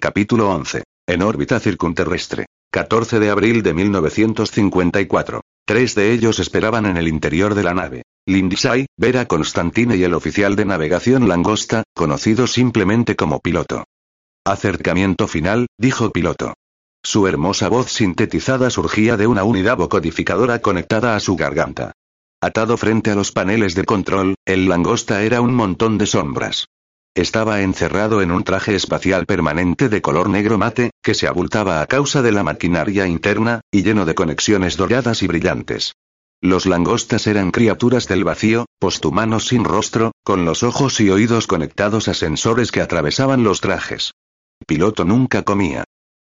Capítulo 11. En órbita circunterrestre. 14 de abril de 1954. Tres de ellos esperaban en el interior de la nave. Lindsay, Vera Constantine y el oficial de navegación Langosta, conocido simplemente como piloto. Acercamiento final, dijo piloto. Su hermosa voz sintetizada surgía de una unidad vocodificadora conectada a su garganta. Atado frente a los paneles de control, el langosta era un montón de sombras. Estaba encerrado en un traje espacial permanente de color negro mate, que se abultaba a causa de la maquinaria interna, y lleno de conexiones doradas y brillantes. Los langostas eran criaturas del vacío, posthumanos sin rostro, con los ojos y oídos conectados a sensores que atravesaban los trajes. Piloto nunca comía.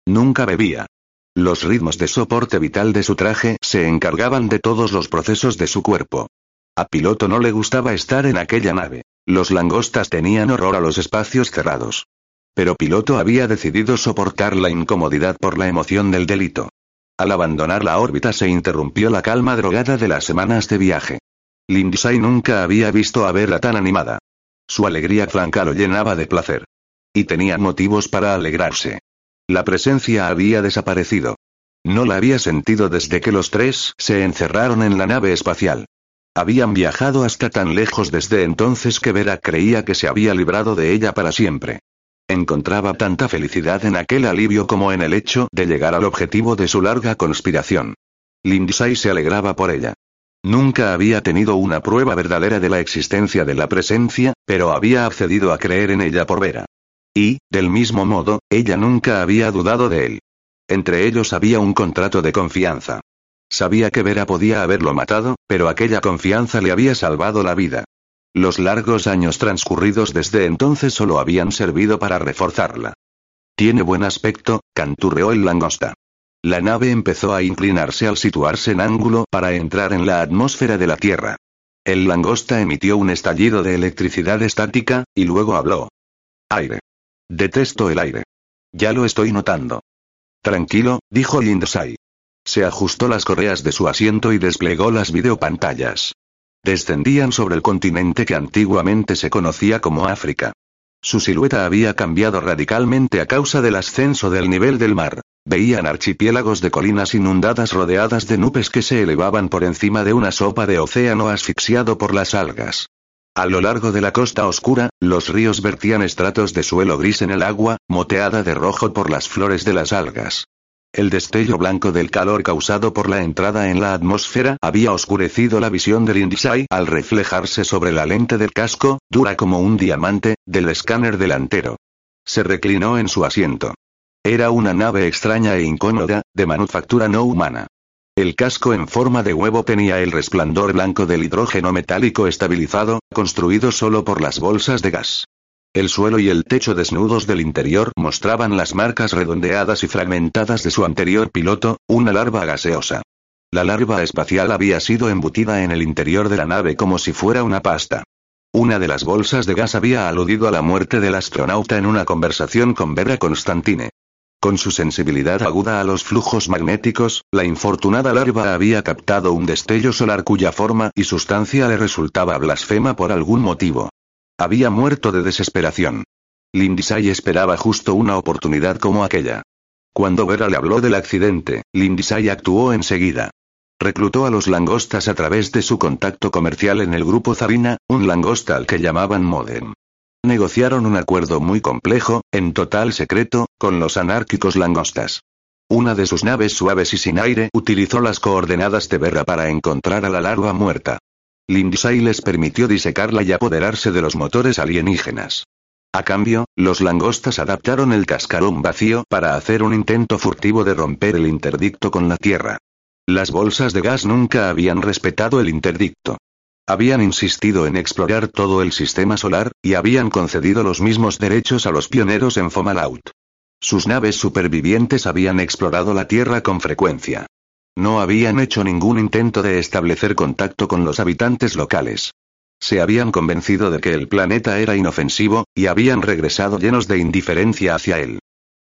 Nunca bebía. Los ritmos de soporte vital de su traje se encargaban de todos los procesos de su cuerpo. A piloto no le gustaba estar en aquella nave. Los langostas tenían horror a los espacios cerrados. Pero piloto había decidido soportar la incomodidad por la emoción del delito. Al abandonar la órbita se interrumpió la calma drogada de las semanas de viaje. Lindsay nunca había visto a Vera tan animada. Su alegría franca lo llenaba de placer. Y tenía motivos para alegrarse. La presencia había desaparecido. No la había sentido desde que los tres se encerraron en la nave espacial. Habían viajado hasta tan lejos desde entonces que Vera creía que se había librado de ella para siempre. Encontraba tanta felicidad en aquel alivio como en el hecho de llegar al objetivo de su larga conspiración. Lindsay se alegraba por ella. Nunca había tenido una prueba verdadera de la existencia de la presencia, pero había accedido a creer en ella por Vera. Y, del mismo modo, ella nunca había dudado de él. Entre ellos había un contrato de confianza. Sabía que Vera podía haberlo matado, pero aquella confianza le había salvado la vida. Los largos años transcurridos desde entonces solo habían servido para reforzarla. Tiene buen aspecto, canturreó el langosta. La nave empezó a inclinarse al situarse en ángulo para entrar en la atmósfera de la Tierra. El langosta emitió un estallido de electricidad estática, y luego habló. Aire. Detesto el aire. Ya lo estoy notando. Tranquilo, dijo Lindsay. Se ajustó las correas de su asiento y desplegó las videopantallas. Descendían sobre el continente que antiguamente se conocía como África. Su silueta había cambiado radicalmente a causa del ascenso del nivel del mar. Veían archipiélagos de colinas inundadas rodeadas de nubes que se elevaban por encima de una sopa de océano asfixiado por las algas. A lo largo de la costa oscura, los ríos vertían estratos de suelo gris en el agua, moteada de rojo por las flores de las algas. El destello blanco del calor causado por la entrada en la atmósfera había oscurecido la visión del Indisai al reflejarse sobre la lente del casco, dura como un diamante, del escáner delantero. Se reclinó en su asiento. Era una nave extraña e incómoda, de manufactura no humana. El casco en forma de huevo tenía el resplandor blanco del hidrógeno metálico estabilizado, construido solo por las bolsas de gas. El suelo y el techo desnudos del interior mostraban las marcas redondeadas y fragmentadas de su anterior piloto, una larva gaseosa. La larva espacial había sido embutida en el interior de la nave como si fuera una pasta. Una de las bolsas de gas había aludido a la muerte del astronauta en una conversación con Vera Constantine. Con su sensibilidad aguda a los flujos magnéticos, la infortunada larva había captado un destello solar cuya forma y sustancia le resultaba blasfema por algún motivo. Había muerto de desesperación. Lindsay esperaba justo una oportunidad como aquella. Cuando Vera le habló del accidente, Lindsay actuó enseguida. Reclutó a los langostas a través de su contacto comercial en el grupo Zarina, un langosta al que llamaban Modem. Negociaron un acuerdo muy complejo, en total secreto, con los anárquicos langostas. Una de sus naves suaves y sin aire utilizó las coordenadas de Vera para encontrar a la larva muerta. Lindsay les permitió disecarla y apoderarse de los motores alienígenas. A cambio, los langostas adaptaron el cascarón vacío para hacer un intento furtivo de romper el interdicto con la Tierra. Las bolsas de gas nunca habían respetado el interdicto. Habían insistido en explorar todo el sistema solar, y habían concedido los mismos derechos a los pioneros en Fomalhaut. Sus naves supervivientes habían explorado la Tierra con frecuencia. No habían hecho ningún intento de establecer contacto con los habitantes locales. Se habían convencido de que el planeta era inofensivo, y habían regresado llenos de indiferencia hacia él.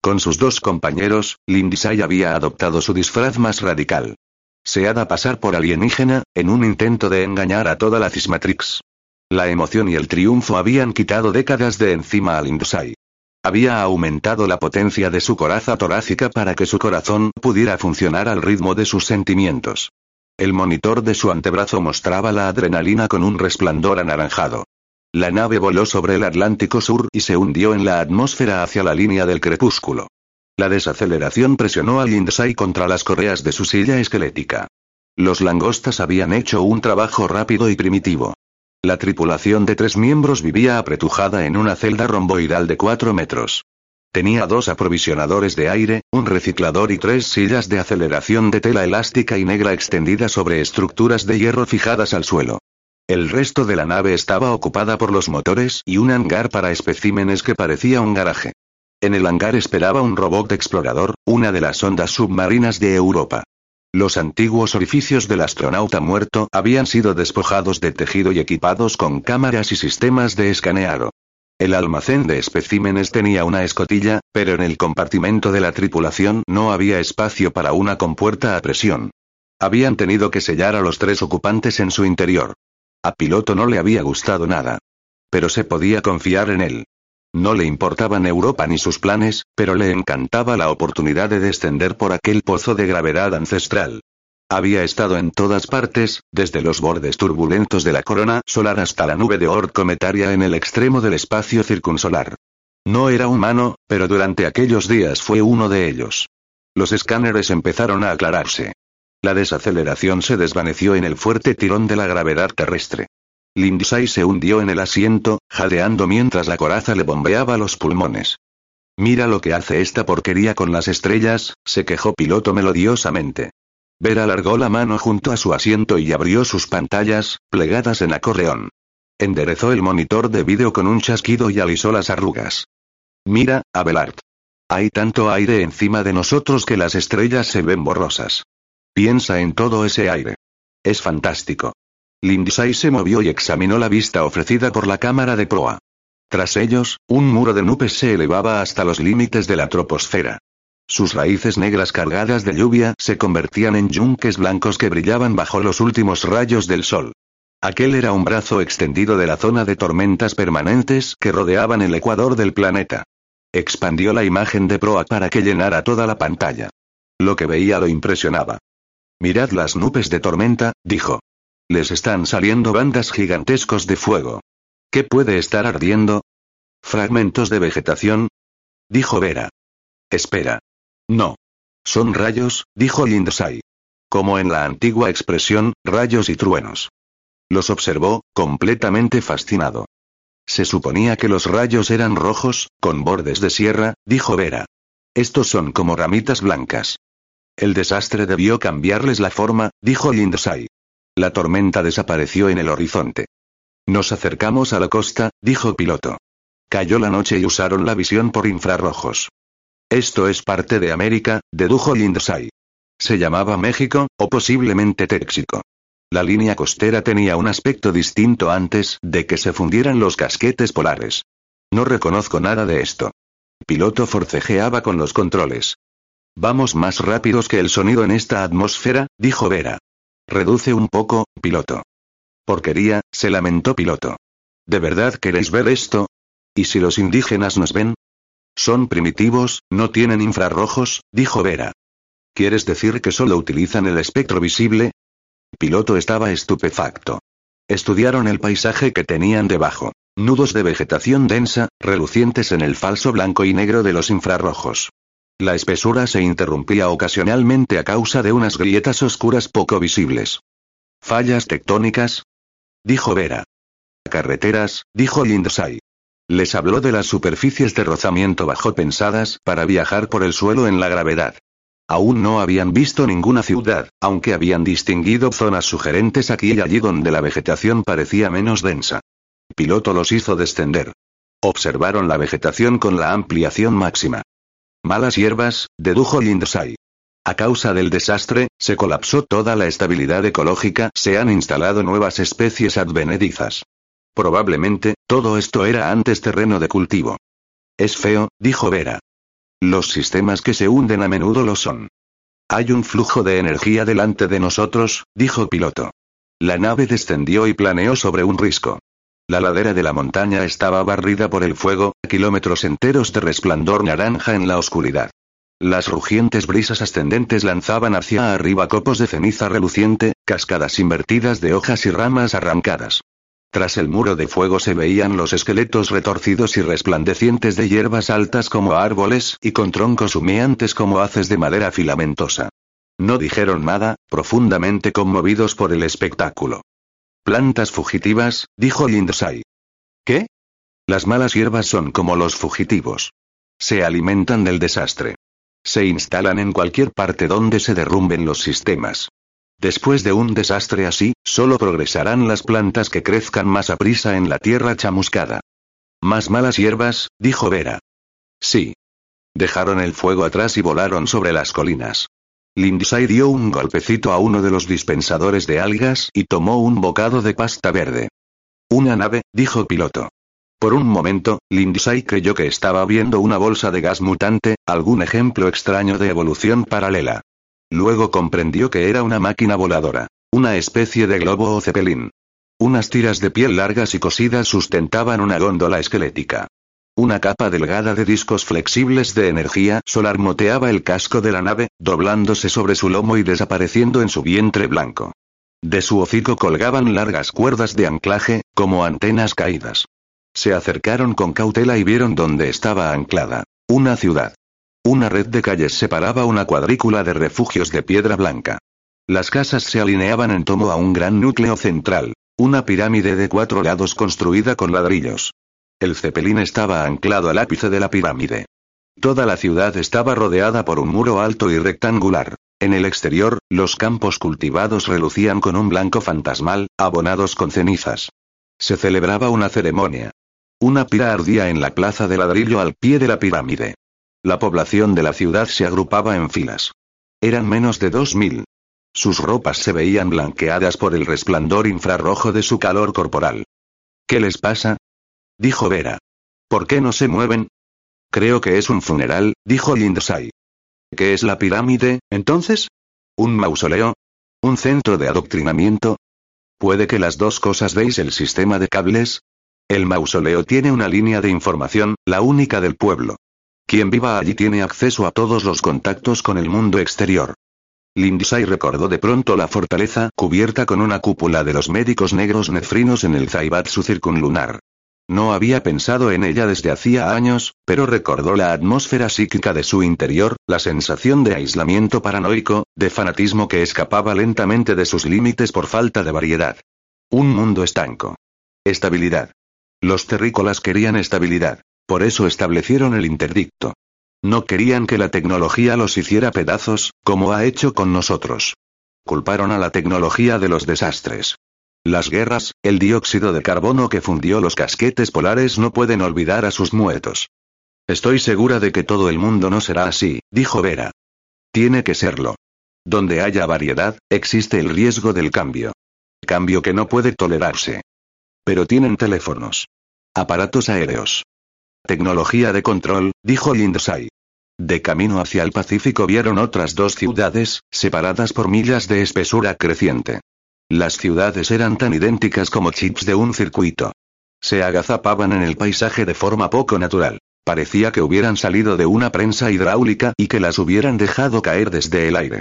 Con sus dos compañeros, Lindsay había adoptado su disfraz más radical. Se ha pasar por alienígena, en un intento de engañar a toda la Cismatrix. La emoción y el triunfo habían quitado décadas de encima a Lindsay. Había aumentado la potencia de su coraza torácica para que su corazón pudiera funcionar al ritmo de sus sentimientos. El monitor de su antebrazo mostraba la adrenalina con un resplandor anaranjado. La nave voló sobre el Atlántico Sur y se hundió en la atmósfera hacia la línea del crepúsculo. La desaceleración presionó a Lindsay contra las correas de su silla esquelética. Los langostas habían hecho un trabajo rápido y primitivo. La tripulación de tres miembros vivía apretujada en una celda romboidal de cuatro metros. Tenía dos aprovisionadores de aire, un reciclador y tres sillas de aceleración de tela elástica y negra extendida sobre estructuras de hierro fijadas al suelo. El resto de la nave estaba ocupada por los motores y un hangar para especímenes que parecía un garaje. En el hangar esperaba un robot explorador, una de las ondas submarinas de Europa. Los antiguos orificios del astronauta muerto habían sido despojados de tejido y equipados con cámaras y sistemas de escaneado. El almacén de especímenes tenía una escotilla, pero en el compartimento de la tripulación no había espacio para una compuerta a presión. Habían tenido que sellar a los tres ocupantes en su interior. A piloto no le había gustado nada. Pero se podía confiar en él. No le importaban Europa ni sus planes, pero le encantaba la oportunidad de descender por aquel pozo de gravedad ancestral. Había estado en todas partes, desde los bordes turbulentos de la corona solar hasta la nube de Oort cometaria en el extremo del espacio circunsolar. No era humano, pero durante aquellos días fue uno de ellos. Los escáneres empezaron a aclararse. La desaceleración se desvaneció en el fuerte tirón de la gravedad terrestre. Lindsay se hundió en el asiento, jadeando mientras la coraza le bombeaba los pulmones. Mira lo que hace esta porquería con las estrellas, se quejó piloto melodiosamente. Vera alargó la mano junto a su asiento y abrió sus pantallas, plegadas en acordeón. Enderezó el monitor de vídeo con un chasquido y alisó las arrugas. Mira, Abelard. Hay tanto aire encima de nosotros que las estrellas se ven borrosas. Piensa en todo ese aire. Es fantástico. Lindsay se movió y examinó la vista ofrecida por la cámara de proa. Tras ellos, un muro de nubes se elevaba hasta los límites de la troposfera. Sus raíces negras cargadas de lluvia se convertían en yunques blancos que brillaban bajo los últimos rayos del sol. Aquel era un brazo extendido de la zona de tormentas permanentes que rodeaban el ecuador del planeta. Expandió la imagen de proa para que llenara toda la pantalla. Lo que veía lo impresionaba. Mirad las nubes de tormenta, dijo. Les están saliendo bandas gigantescos de fuego. ¿Qué puede estar ardiendo? ¿Fragmentos de vegetación? Dijo Vera. Espera. No. Son rayos, dijo Lindsay. Como en la antigua expresión, rayos y truenos. Los observó, completamente fascinado. Se suponía que los rayos eran rojos, con bordes de sierra, dijo Vera. Estos son como ramitas blancas. El desastre debió cambiarles la forma, dijo Lindsay. La tormenta desapareció en el horizonte. Nos acercamos a la costa, dijo piloto. Cayó la noche y usaron la visión por infrarrojos. Esto es parte de América, dedujo Lindsay. Se llamaba México, o posiblemente Téxico. La línea costera tenía un aspecto distinto antes de que se fundieran los casquetes polares. No reconozco nada de esto. Piloto forcejeaba con los controles. Vamos más rápidos que el sonido en esta atmósfera, dijo Vera. Reduce un poco, piloto. Porquería, se lamentó piloto. ¿De verdad queréis ver esto? ¿Y si los indígenas nos ven? Son primitivos, no tienen infrarrojos, dijo Vera. ¿Quieres decir que solo utilizan el espectro visible? Piloto estaba estupefacto. Estudiaron el paisaje que tenían debajo. Nudos de vegetación densa, relucientes en el falso blanco y negro de los infrarrojos. La espesura se interrumpía ocasionalmente a causa de unas grietas oscuras poco visibles. ¿Fallas tectónicas? Dijo Vera. Carreteras, dijo Lindsay. Les habló de las superficies de rozamiento bajo pensadas para viajar por el suelo en la gravedad. Aún no habían visto ninguna ciudad, aunque habían distinguido zonas sugerentes aquí y allí donde la vegetación parecía menos densa. Piloto los hizo descender. Observaron la vegetación con la ampliación máxima. Malas hierbas, dedujo Lindsay. A causa del desastre, se colapsó toda la estabilidad ecológica, se han instalado nuevas especies advenedizas. Probablemente, todo esto era antes terreno de cultivo. Es feo, dijo Vera. Los sistemas que se hunden a menudo lo son. Hay un flujo de energía delante de nosotros, dijo piloto. La nave descendió y planeó sobre un risco. La ladera de la montaña estaba barrida por el fuego, kilómetros enteros de resplandor naranja en la oscuridad. Las rugientes brisas ascendentes lanzaban hacia arriba copos de ceniza reluciente, cascadas invertidas de hojas y ramas arrancadas. Tras el muro de fuego se veían los esqueletos retorcidos y resplandecientes de hierbas altas como árboles y con troncos humeantes como haces de madera filamentosa. No dijeron nada, profundamente conmovidos por el espectáculo. Plantas fugitivas, dijo Lindsay. ¿Qué? Las malas hierbas son como los fugitivos. Se alimentan del desastre. Se instalan en cualquier parte donde se derrumben los sistemas. Después de un desastre así, solo progresarán las plantas que crezcan más a prisa en la tierra chamuscada. Más malas hierbas, dijo Vera. Sí. Dejaron el fuego atrás y volaron sobre las colinas. Lindsay dio un golpecito a uno de los dispensadores de algas y tomó un bocado de pasta verde. Una nave, dijo piloto. Por un momento, Lindsay creyó que estaba viendo una bolsa de gas mutante, algún ejemplo extraño de evolución paralela. Luego comprendió que era una máquina voladora. Una especie de globo o cepelín. Unas tiras de piel largas y cosidas sustentaban una góndola esquelética. Una capa delgada de discos flexibles de energía solar moteaba el casco de la nave, doblándose sobre su lomo y desapareciendo en su vientre blanco. De su hocico colgaban largas cuerdas de anclaje, como antenas caídas. Se acercaron con cautela y vieron dónde estaba anclada. Una ciudad. Una red de calles separaba una cuadrícula de refugios de piedra blanca. Las casas se alineaban en torno a un gran núcleo central, una pirámide de cuatro lados construida con ladrillos. El cepelín estaba anclado al ápice de la pirámide. Toda la ciudad estaba rodeada por un muro alto y rectangular. En el exterior, los campos cultivados relucían con un blanco fantasmal, abonados con cenizas. Se celebraba una ceremonia. Una pira ardía en la plaza de ladrillo al pie de la pirámide. La población de la ciudad se agrupaba en filas. Eran menos de dos mil. Sus ropas se veían blanqueadas por el resplandor infrarrojo de su calor corporal. ¿Qué les pasa? Dijo Vera. ¿Por qué no se mueven? Creo que es un funeral, dijo Lindsay. ¿Qué es la pirámide, entonces? ¿Un mausoleo? ¿Un centro de adoctrinamiento? ¿Puede que las dos cosas veis el sistema de cables? El mausoleo tiene una línea de información, la única del pueblo. Quien viva allí tiene acceso a todos los contactos con el mundo exterior. Lindsay recordó de pronto la fortaleza cubierta con una cúpula de los médicos negros nefrinos en el Zaibatsu circunlunar. No había pensado en ella desde hacía años, pero recordó la atmósfera psíquica de su interior, la sensación de aislamiento paranoico, de fanatismo que escapaba lentamente de sus límites por falta de variedad. Un mundo estanco. Estabilidad. Los terrícolas querían estabilidad. Por eso establecieron el interdicto. No querían que la tecnología los hiciera pedazos, como ha hecho con nosotros. Culparon a la tecnología de los desastres. Las guerras, el dióxido de carbono que fundió los casquetes polares no pueden olvidar a sus muertos. Estoy segura de que todo el mundo no será así, dijo Vera. Tiene que serlo. Donde haya variedad, existe el riesgo del cambio. Cambio que no puede tolerarse. Pero tienen teléfonos. Aparatos aéreos. Tecnología de control, dijo Lindsay. De camino hacia el Pacífico vieron otras dos ciudades, separadas por millas de espesura creciente. Las ciudades eran tan idénticas como chips de un circuito. Se agazapaban en el paisaje de forma poco natural. Parecía que hubieran salido de una prensa hidráulica y que las hubieran dejado caer desde el aire.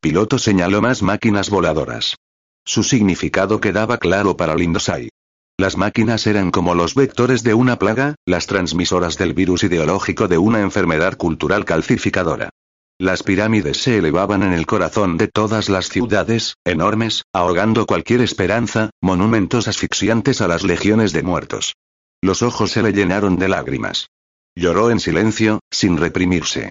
Piloto señaló más máquinas voladoras. Su significado quedaba claro para Lindsay. Las máquinas eran como los vectores de una plaga, las transmisoras del virus ideológico de una enfermedad cultural calcificadora. Las pirámides se elevaban en el corazón de todas las ciudades, enormes, ahogando cualquier esperanza, monumentos asfixiantes a las legiones de muertos. Los ojos se le llenaron de lágrimas. Lloró en silencio, sin reprimirse.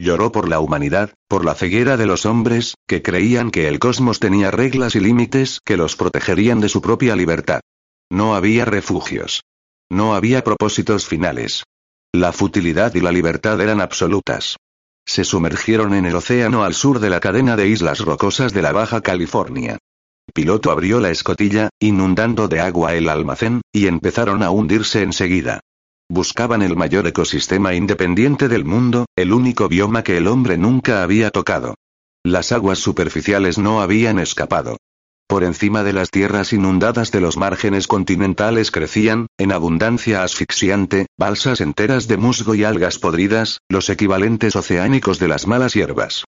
Lloró por la humanidad, por la ceguera de los hombres, que creían que el cosmos tenía reglas y límites que los protegerían de su propia libertad. No había refugios. No había propósitos finales. La futilidad y la libertad eran absolutas. Se sumergieron en el océano al sur de la cadena de islas rocosas de la Baja California. Piloto abrió la escotilla, inundando de agua el almacén, y empezaron a hundirse enseguida. Buscaban el mayor ecosistema independiente del mundo, el único bioma que el hombre nunca había tocado. Las aguas superficiales no habían escapado. Por encima de las tierras inundadas de los márgenes continentales crecían, en abundancia asfixiante, balsas enteras de musgo y algas podridas, los equivalentes oceánicos de las malas hierbas.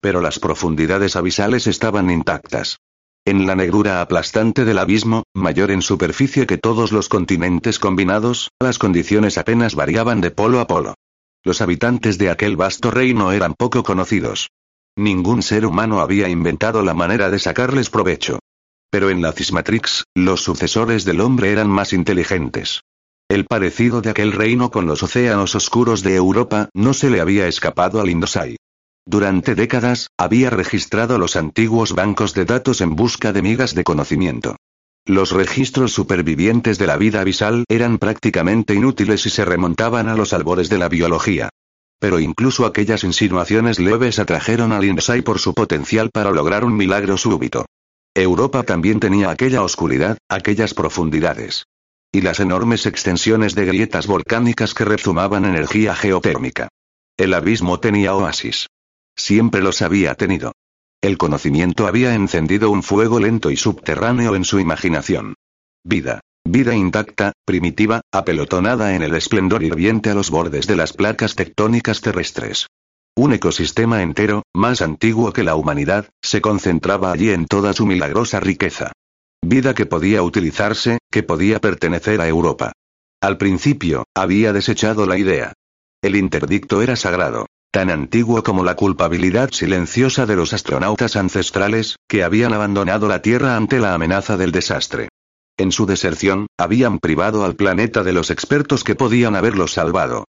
Pero las profundidades abisales estaban intactas. En la negrura aplastante del abismo, mayor en superficie que todos los continentes combinados, las condiciones apenas variaban de polo a polo. Los habitantes de aquel vasto reino eran poco conocidos. Ningún ser humano había inventado la manera de sacarles provecho. Pero en la Cismatrix, los sucesores del hombre eran más inteligentes. El parecido de aquel reino con los océanos oscuros de Europa no se le había escapado al Indosai. Durante décadas, había registrado los antiguos bancos de datos en busca de migas de conocimiento. Los registros supervivientes de la vida abisal eran prácticamente inútiles y se remontaban a los albores de la biología. Pero incluso aquellas insinuaciones leves atrajeron al Insai por su potencial para lograr un milagro súbito. Europa también tenía aquella oscuridad, aquellas profundidades. Y las enormes extensiones de grietas volcánicas que rezumaban energía geotérmica. El abismo tenía oasis. Siempre los había tenido. El conocimiento había encendido un fuego lento y subterráneo en su imaginación. Vida. Vida intacta, primitiva, apelotonada en el esplendor hirviente a los bordes de las placas tectónicas terrestres. Un ecosistema entero, más antiguo que la humanidad, se concentraba allí en toda su milagrosa riqueza. Vida que podía utilizarse, que podía pertenecer a Europa. Al principio, había desechado la idea. El interdicto era sagrado, tan antiguo como la culpabilidad silenciosa de los astronautas ancestrales, que habían abandonado la Tierra ante la amenaza del desastre. En su deserción, habían privado al planeta de los expertos que podían haberlo salvado.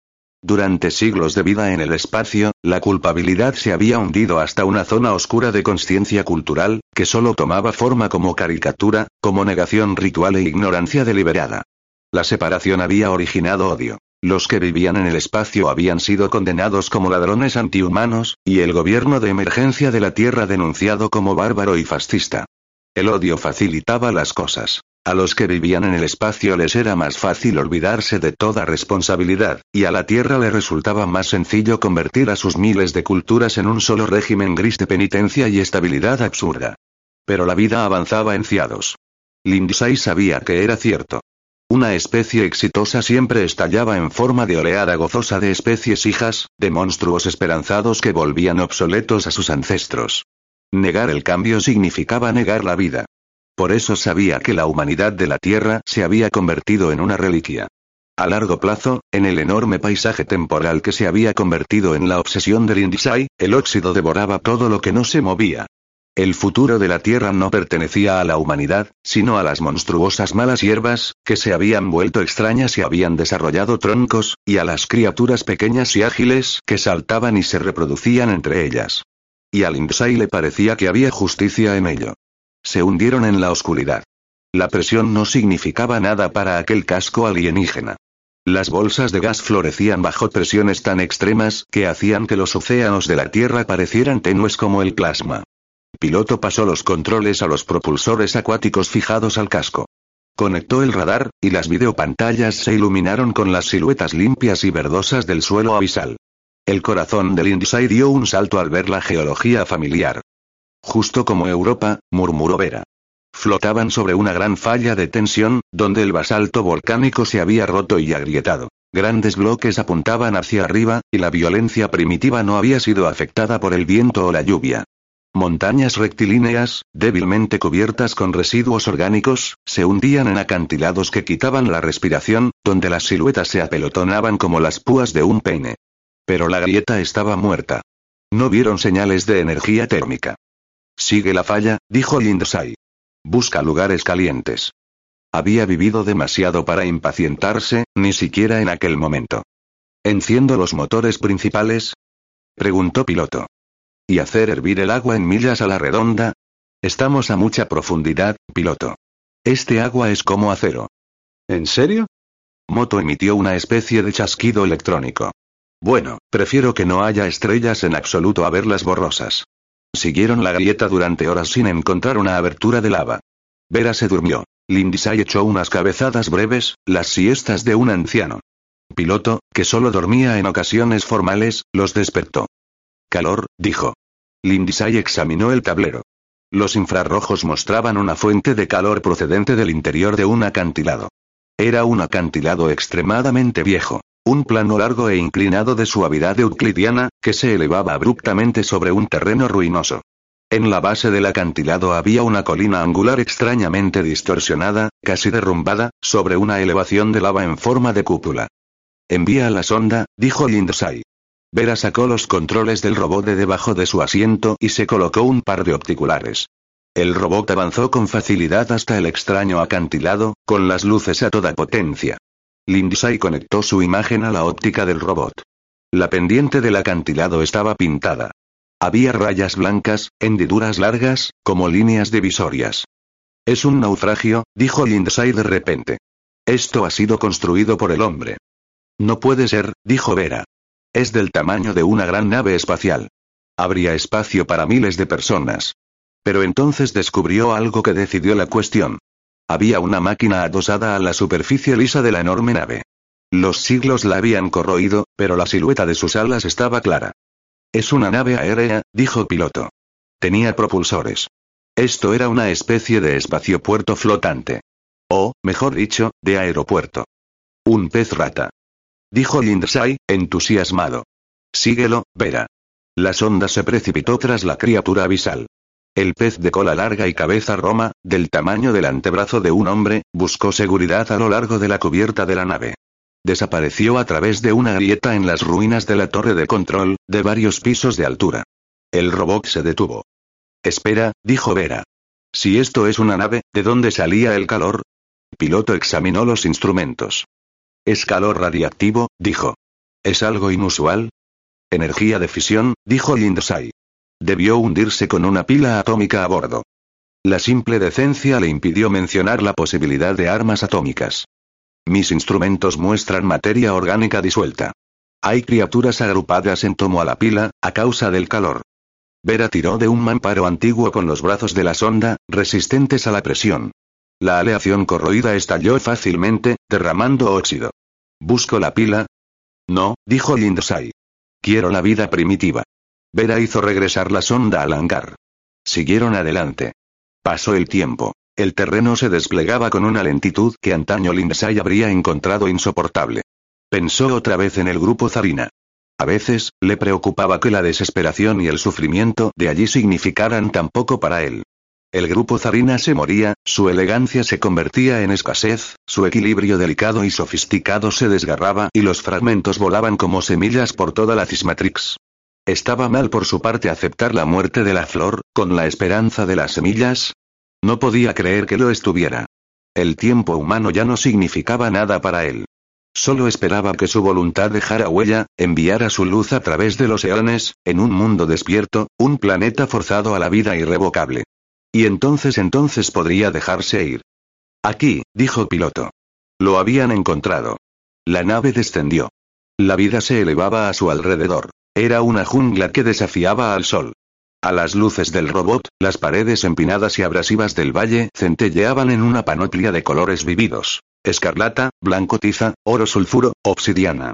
Durante siglos de vida en el espacio, la culpabilidad se había hundido hasta una zona oscura de conciencia cultural, que solo tomaba forma como caricatura, como negación ritual e ignorancia deliberada. La separación había originado odio. Los que vivían en el espacio habían sido condenados como ladrones antihumanos, y el gobierno de emergencia de la Tierra denunciado como bárbaro y fascista. El odio facilitaba las cosas. A los que vivían en el espacio les era más fácil olvidarse de toda responsabilidad, y a la Tierra le resultaba más sencillo convertir a sus miles de culturas en un solo régimen gris de penitencia y estabilidad absurda. Pero la vida avanzaba en fiados. Lindsay sabía que era cierto. Una especie exitosa siempre estallaba en forma de oleada gozosa de especies hijas, de monstruos esperanzados que volvían obsoletos a sus ancestros. Negar el cambio significaba negar la vida. Por eso sabía que la humanidad de la Tierra se había convertido en una reliquia. A largo plazo, en el enorme paisaje temporal que se había convertido en la obsesión del Indisai, el óxido devoraba todo lo que no se movía. El futuro de la Tierra no pertenecía a la humanidad, sino a las monstruosas malas hierbas, que se habían vuelto extrañas y habían desarrollado troncos, y a las criaturas pequeñas y ágiles que saltaban y se reproducían entre ellas. Y al Indisai le parecía que había justicia en ello. Se hundieron en la oscuridad. La presión no significaba nada para aquel casco alienígena. Las bolsas de gas florecían bajo presiones tan extremas que hacían que los océanos de la Tierra parecieran tenues como el plasma. Piloto pasó los controles a los propulsores acuáticos fijados al casco. Conectó el radar, y las videopantallas se iluminaron con las siluetas limpias y verdosas del suelo abisal. El corazón del Indisai dio un salto al ver la geología familiar. Justo como Europa, murmuró Vera. Flotaban sobre una gran falla de tensión, donde el basalto volcánico se había roto y agrietado. Grandes bloques apuntaban hacia arriba, y la violencia primitiva no había sido afectada por el viento o la lluvia. Montañas rectilíneas, débilmente cubiertas con residuos orgánicos, se hundían en acantilados que quitaban la respiración, donde las siluetas se apelotonaban como las púas de un peine. Pero la grieta estaba muerta. No vieron señales de energía térmica. Sigue la falla, dijo Lindosai. Busca lugares calientes. Había vivido demasiado para impacientarse, ni siquiera en aquel momento. ¿Enciendo los motores principales? Preguntó piloto. ¿Y hacer hervir el agua en millas a la redonda? Estamos a mucha profundidad, piloto. Este agua es como acero. ¿En serio? Moto emitió una especie de chasquido electrónico. Bueno, prefiero que no haya estrellas en absoluto a verlas borrosas. Siguieron la grieta durante horas sin encontrar una abertura de lava. Vera se durmió. Lindisay echó unas cabezadas breves, las siestas de un anciano. Piloto, que solo dormía en ocasiones formales, los despertó. Calor, dijo. Lindisay examinó el tablero. Los infrarrojos mostraban una fuente de calor procedente del interior de un acantilado. Era un acantilado extremadamente viejo. Un plano largo e inclinado de suavidad euclidiana, que se elevaba abruptamente sobre un terreno ruinoso. En la base del acantilado había una colina angular extrañamente distorsionada, casi derrumbada, sobre una elevación de lava en forma de cúpula. Envía la sonda, dijo Lindsay. Vera sacó los controles del robot de debajo de su asiento y se colocó un par de opticulares. El robot avanzó con facilidad hasta el extraño acantilado, con las luces a toda potencia. Lindsay conectó su imagen a la óptica del robot. La pendiente del acantilado estaba pintada. Había rayas blancas, hendiduras largas, como líneas divisorias. Es un naufragio, dijo Lindsay de repente. Esto ha sido construido por el hombre. No puede ser, dijo Vera. Es del tamaño de una gran nave espacial. Habría espacio para miles de personas. Pero entonces descubrió algo que decidió la cuestión. Había una máquina adosada a la superficie lisa de la enorme nave. Los siglos la habían corroído, pero la silueta de sus alas estaba clara. Es una nave aérea, dijo piloto. Tenía propulsores. Esto era una especie de espaciopuerto flotante. O, mejor dicho, de aeropuerto. Un pez rata. Dijo Lindsay, entusiasmado. Síguelo, Vera. La sonda se precipitó tras la criatura abisal. El pez de cola larga y cabeza roma, del tamaño del antebrazo de un hombre, buscó seguridad a lo largo de la cubierta de la nave. Desapareció a través de una grieta en las ruinas de la torre de control, de varios pisos de altura. El robot se detuvo. Espera, dijo Vera. Si esto es una nave, ¿de dónde salía el calor? piloto examinó los instrumentos. Es calor radiactivo, dijo. ¿Es algo inusual? Energía de fisión, dijo Lindsay. Debió hundirse con una pila atómica a bordo. La simple decencia le impidió mencionar la posibilidad de armas atómicas. Mis instrumentos muestran materia orgánica disuelta. Hay criaturas agrupadas en tomo a la pila, a causa del calor. Vera tiró de un mamparo antiguo con los brazos de la sonda, resistentes a la presión. La aleación corroída estalló fácilmente, derramando óxido. ¿Busco la pila? No, dijo Lindsay. Quiero la vida primitiva. Vera hizo regresar la sonda al hangar. Siguieron adelante. Pasó el tiempo. El terreno se desplegaba con una lentitud que antaño Lindsay habría encontrado insoportable. Pensó otra vez en el grupo Zarina. A veces, le preocupaba que la desesperación y el sufrimiento de allí significaran tan poco para él. El grupo Zarina se moría, su elegancia se convertía en escasez, su equilibrio delicado y sofisticado se desgarraba y los fragmentos volaban como semillas por toda la Cismatrix. Estaba mal por su parte aceptar la muerte de la flor, con la esperanza de las semillas. No podía creer que lo estuviera. El tiempo humano ya no significaba nada para él. Solo esperaba que su voluntad dejara huella, enviara su luz a través de los eones, en un mundo despierto, un planeta forzado a la vida irrevocable. Y entonces entonces podría dejarse ir. Aquí, dijo piloto. Lo habían encontrado. La nave descendió. La vida se elevaba a su alrededor. Era una jungla que desafiaba al sol. A las luces del robot, las paredes empinadas y abrasivas del valle centelleaban en una panoplia de colores vividos. Escarlata, blanco tiza, oro sulfuro, obsidiana.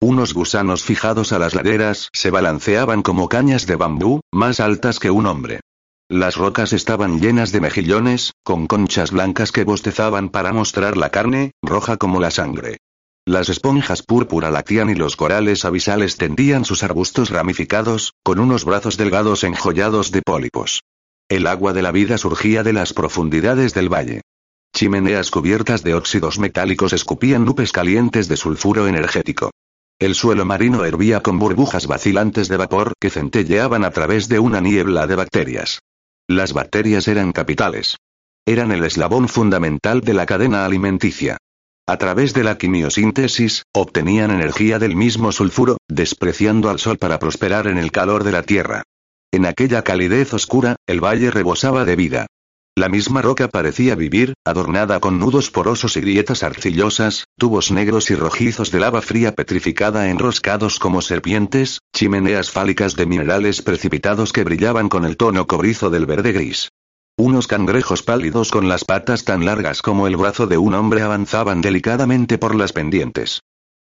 Unos gusanos fijados a las laderas se balanceaban como cañas de bambú, más altas que un hombre. Las rocas estaban llenas de mejillones, con conchas blancas que bostezaban para mostrar la carne, roja como la sangre. Las esponjas púrpura lactían y los corales abisales tendían sus arbustos ramificados, con unos brazos delgados enjollados de pólipos. El agua de la vida surgía de las profundidades del valle. Chimeneas cubiertas de óxidos metálicos escupían nubes calientes de sulfuro energético. El suelo marino hervía con burbujas vacilantes de vapor que centelleaban a través de una niebla de bacterias. Las bacterias eran capitales. Eran el eslabón fundamental de la cadena alimenticia. A través de la quimiosíntesis, obtenían energía del mismo sulfuro, despreciando al sol para prosperar en el calor de la tierra. En aquella calidez oscura, el valle rebosaba de vida. La misma roca parecía vivir, adornada con nudos porosos y grietas arcillosas, tubos negros y rojizos de lava fría petrificada enroscados como serpientes, chimeneas fálicas de minerales precipitados que brillaban con el tono cobrizo del verde gris. Unos cangrejos pálidos con las patas tan largas como el brazo de un hombre avanzaban delicadamente por las pendientes.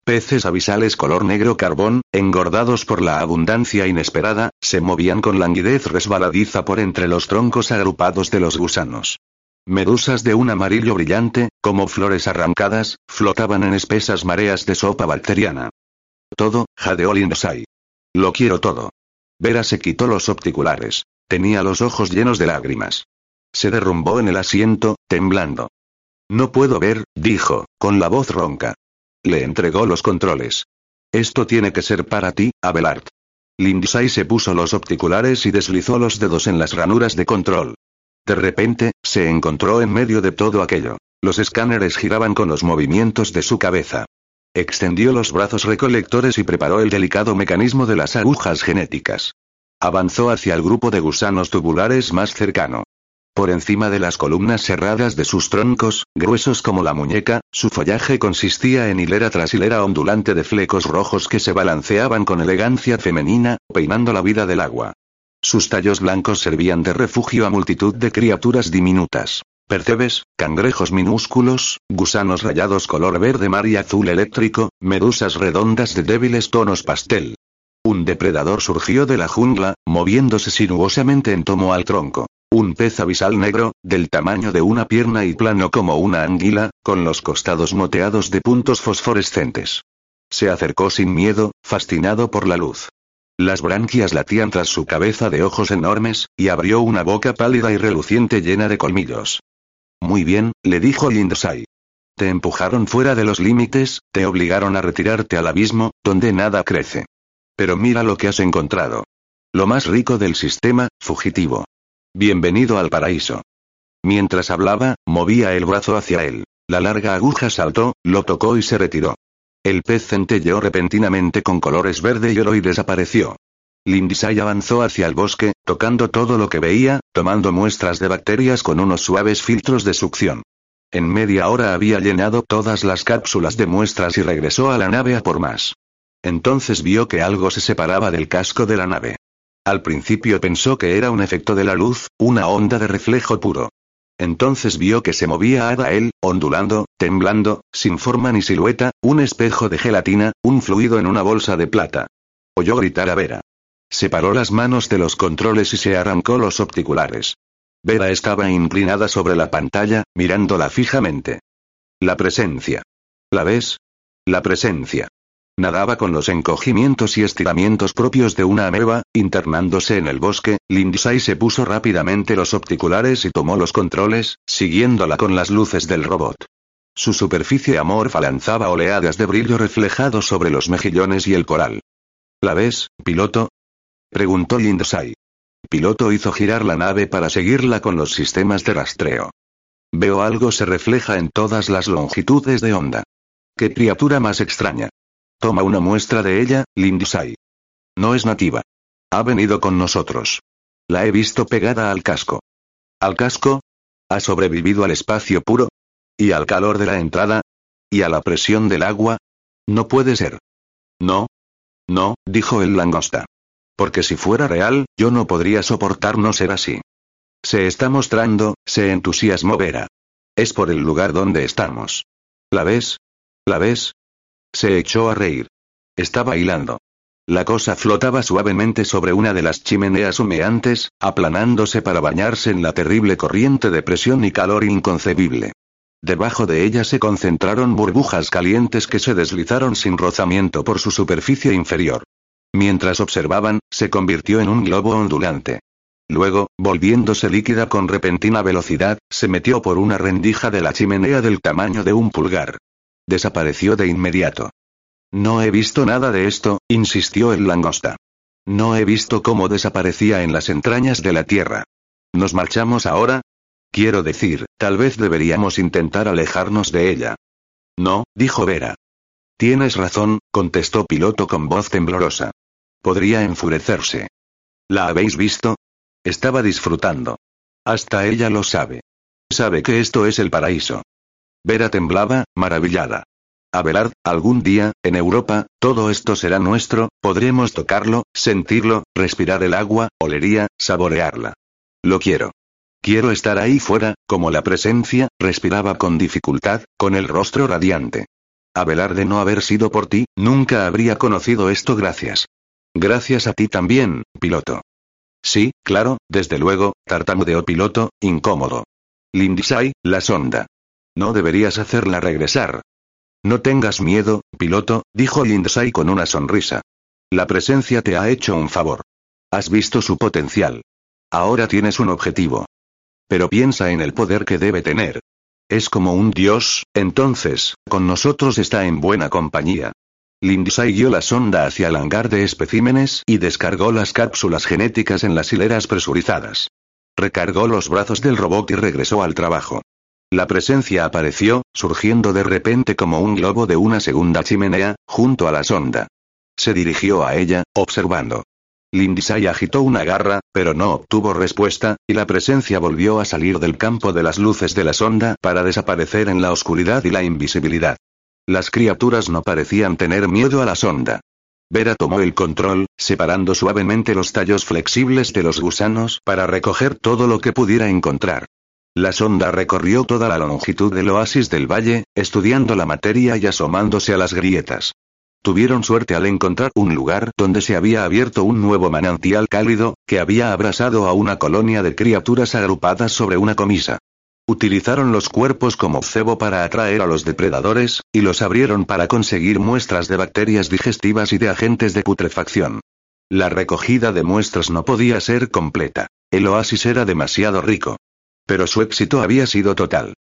Peces abisales color negro carbón, engordados por la abundancia inesperada, se movían con languidez resbaladiza por entre los troncos agrupados de los gusanos. Medusas de un amarillo brillante, como flores arrancadas, flotaban en espesas mareas de sopa bacteriana. Todo, jadeó Lindosai. Lo quiero todo. Vera se quitó los opticulares. Tenía los ojos llenos de lágrimas. Se derrumbó en el asiento, temblando. No puedo ver, dijo, con la voz ronca. Le entregó los controles. Esto tiene que ser para ti, Abelard. Lindsay se puso los opticulares y deslizó los dedos en las ranuras de control. De repente, se encontró en medio de todo aquello. Los escáneres giraban con los movimientos de su cabeza. Extendió los brazos recolectores y preparó el delicado mecanismo de las agujas genéticas. Avanzó hacia el grupo de gusanos tubulares más cercano. Por encima de las columnas cerradas de sus troncos, gruesos como la muñeca, su follaje consistía en hilera tras hilera ondulante de flecos rojos que se balanceaban con elegancia femenina, peinando la vida del agua. Sus tallos blancos servían de refugio a multitud de criaturas diminutas. Percebes, cangrejos minúsculos, gusanos rayados color verde mar y azul eléctrico, medusas redondas de débiles tonos pastel. Un depredador surgió de la jungla, moviéndose sinuosamente en tomo al tronco. Un pez abisal negro, del tamaño de una pierna y plano como una anguila, con los costados moteados de puntos fosforescentes. Se acercó sin miedo, fascinado por la luz. Las branquias latían tras su cabeza de ojos enormes, y abrió una boca pálida y reluciente llena de colmillos. Muy bien, le dijo Lindosai. Te empujaron fuera de los límites, te obligaron a retirarte al abismo, donde nada crece. Pero mira lo que has encontrado. Lo más rico del sistema, fugitivo. Bienvenido al paraíso. Mientras hablaba, movía el brazo hacia él. La larga aguja saltó, lo tocó y se retiró. El pez centelleó repentinamente con colores verde y oro y desapareció. Lindisay avanzó hacia el bosque, tocando todo lo que veía, tomando muestras de bacterias con unos suaves filtros de succión. En media hora había llenado todas las cápsulas de muestras y regresó a la nave a por más. Entonces vio que algo se separaba del casco de la nave. Al principio pensó que era un efecto de la luz, una onda de reflejo puro. Entonces vio que se movía a él, ondulando, temblando, sin forma ni silueta, un espejo de gelatina, un fluido en una bolsa de plata. Oyó gritar a Vera. Separó las manos de los controles y se arrancó los opticulares. Vera estaba inclinada sobre la pantalla, mirándola fijamente. La presencia. ¿La ves? La presencia. Nadaba con los encogimientos y estiramientos propios de una ameba, internándose en el bosque, Lindsay se puso rápidamente los opticulares y tomó los controles, siguiéndola con las luces del robot. Su superficie amorfa lanzaba oleadas de brillo reflejado sobre los mejillones y el coral. ¿La ves, piloto? preguntó Lindsay. Piloto hizo girar la nave para seguirla con los sistemas de rastreo. Veo algo se refleja en todas las longitudes de onda. ¡Qué criatura más extraña! Toma una muestra de ella, Lindsay. No es nativa. Ha venido con nosotros. La he visto pegada al casco. ¿Al casco? ¿Ha sobrevivido al espacio puro? ¿Y al calor de la entrada? ¿Y a la presión del agua? No puede ser. No. No, dijo el langosta. Porque si fuera real, yo no podría soportar no ser así. Se está mostrando, se entusiasmó Vera. Es por el lugar donde estamos. ¿La ves? ¿La ves? Se echó a reír. Estaba hilando. La cosa flotaba suavemente sobre una de las chimeneas humeantes, aplanándose para bañarse en la terrible corriente de presión y calor inconcebible. Debajo de ella se concentraron burbujas calientes que se deslizaron sin rozamiento por su superficie inferior. Mientras observaban, se convirtió en un globo ondulante. Luego, volviéndose líquida con repentina velocidad, se metió por una rendija de la chimenea del tamaño de un pulgar. Desapareció de inmediato. No he visto nada de esto, insistió el langosta. No he visto cómo desaparecía en las entrañas de la Tierra. ¿Nos marchamos ahora? Quiero decir, tal vez deberíamos intentar alejarnos de ella. No, dijo Vera. Tienes razón, contestó Piloto con voz temblorosa. Podría enfurecerse. ¿La habéis visto? Estaba disfrutando. Hasta ella lo sabe. Sabe que esto es el paraíso. Vera temblaba, maravillada. Abelard, algún día, en Europa, todo esto será nuestro, podremos tocarlo, sentirlo, respirar el agua, olería, saborearla. Lo quiero. Quiero estar ahí fuera, como la presencia, respiraba con dificultad, con el rostro radiante. Abelar de no haber sido por ti, nunca habría conocido esto gracias. Gracias a ti también, piloto. Sí, claro, desde luego, tartamudeó piloto, incómodo. Lindsay, la sonda. No deberías hacerla regresar. No tengas miedo, piloto, dijo Lindsay con una sonrisa. La presencia te ha hecho un favor. Has visto su potencial. Ahora tienes un objetivo. Pero piensa en el poder que debe tener. Es como un dios, entonces, con nosotros está en buena compañía. Lindsay guió la sonda hacia el hangar de especímenes y descargó las cápsulas genéticas en las hileras presurizadas. Recargó los brazos del robot y regresó al trabajo. La presencia apareció, surgiendo de repente como un globo de una segunda chimenea, junto a la sonda. Se dirigió a ella, observando. Lindsay agitó una garra, pero no obtuvo respuesta, y la presencia volvió a salir del campo de las luces de la sonda para desaparecer en la oscuridad y la invisibilidad. Las criaturas no parecían tener miedo a la sonda. Vera tomó el control, separando suavemente los tallos flexibles de los gusanos para recoger todo lo que pudiera encontrar. La sonda recorrió toda la longitud del oasis del valle, estudiando la materia y asomándose a las grietas. Tuvieron suerte al encontrar un lugar donde se había abierto un nuevo manantial cálido, que había abrasado a una colonia de criaturas agrupadas sobre una comisa. Utilizaron los cuerpos como cebo para atraer a los depredadores, y los abrieron para conseguir muestras de bacterias digestivas y de agentes de putrefacción. La recogida de muestras no podía ser completa. El oasis era demasiado rico. Pero su éxito había sido total.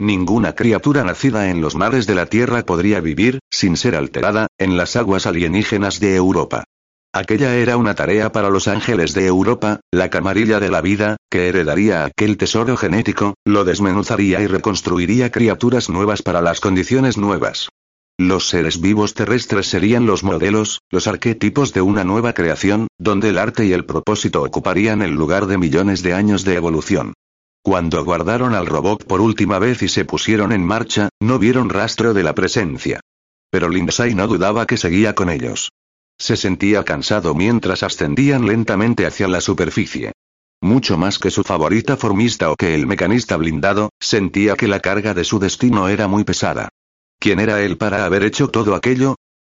Ninguna criatura nacida en los mares de la Tierra podría vivir, sin ser alterada, en las aguas alienígenas de Europa. Aquella era una tarea para los ángeles de Europa, la camarilla de la vida, que heredaría aquel tesoro genético, lo desmenuzaría y reconstruiría criaturas nuevas para las condiciones nuevas. Los seres vivos terrestres serían los modelos, los arquetipos de una nueva creación, donde el arte y el propósito ocuparían el lugar de millones de años de evolución. Cuando guardaron al robot por última vez y se pusieron en marcha, no vieron rastro de la presencia. Pero Lindsay no dudaba que seguía con ellos. Se sentía cansado mientras ascendían lentamente hacia la superficie. Mucho más que su favorita formista o que el mecanista blindado, sentía que la carga de su destino era muy pesada. ¿Quién era él para haber hecho todo aquello?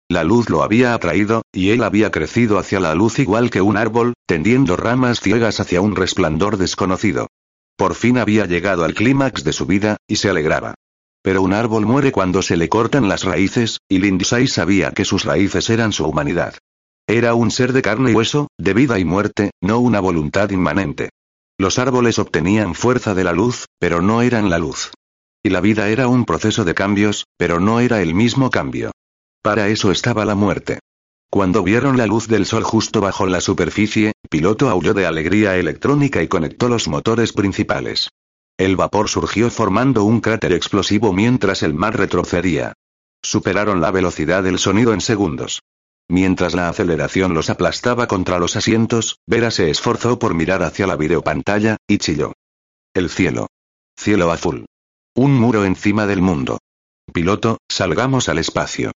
La luz lo había atraído, y él había crecido hacia la luz igual que un árbol, tendiendo ramas ciegas hacia un resplandor desconocido. Por fin había llegado al clímax de su vida, y se alegraba. Pero un árbol muere cuando se le cortan las raíces, y Lindsay sabía que sus raíces eran su humanidad. Era un ser de carne y hueso, de vida y muerte, no una voluntad inmanente. Los árboles obtenían fuerza de la luz, pero no eran la luz. Y la vida era un proceso de cambios, pero no era el mismo cambio. Para eso estaba la muerte. Cuando vieron la luz del sol justo bajo la superficie, Piloto aulló de alegría electrónica y conectó los motores principales. El vapor surgió formando un cráter explosivo mientras el mar retrocedía. Superaron la velocidad del sonido en segundos. Mientras la aceleración los aplastaba contra los asientos, Vera se esforzó por mirar hacia la videopantalla, y chilló. El cielo. Cielo azul. Un muro encima del mundo. Piloto, salgamos al espacio.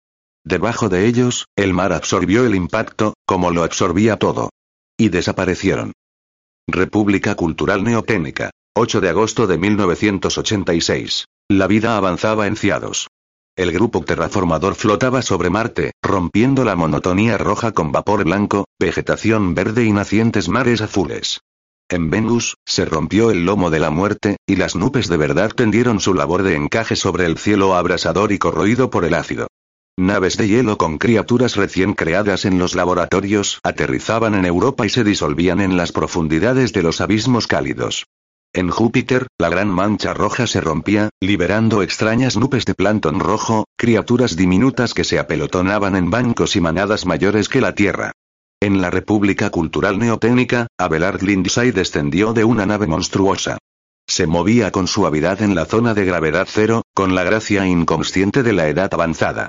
Debajo de ellos, el mar absorbió el impacto, como lo absorbía todo. Y desaparecieron. República Cultural Neoténica. 8 de agosto de 1986. La vida avanzaba en Ciados. El grupo terraformador flotaba sobre Marte, rompiendo la monotonía roja con vapor blanco, vegetación verde y nacientes mares azules. En Venus, se rompió el lomo de la muerte, y las nubes de verdad tendieron su labor de encaje sobre el cielo abrasador y corroído por el ácido. Naves de hielo con criaturas recién creadas en los laboratorios aterrizaban en Europa y se disolvían en las profundidades de los abismos cálidos. En Júpiter, la gran mancha roja se rompía, liberando extrañas nubes de plancton rojo, criaturas diminutas que se apelotonaban en bancos y manadas mayores que la Tierra. En la República Cultural Neoténica, Abelard Lindsay descendió de una nave monstruosa. Se movía con suavidad en la zona de gravedad cero, con la gracia inconsciente de la edad avanzada.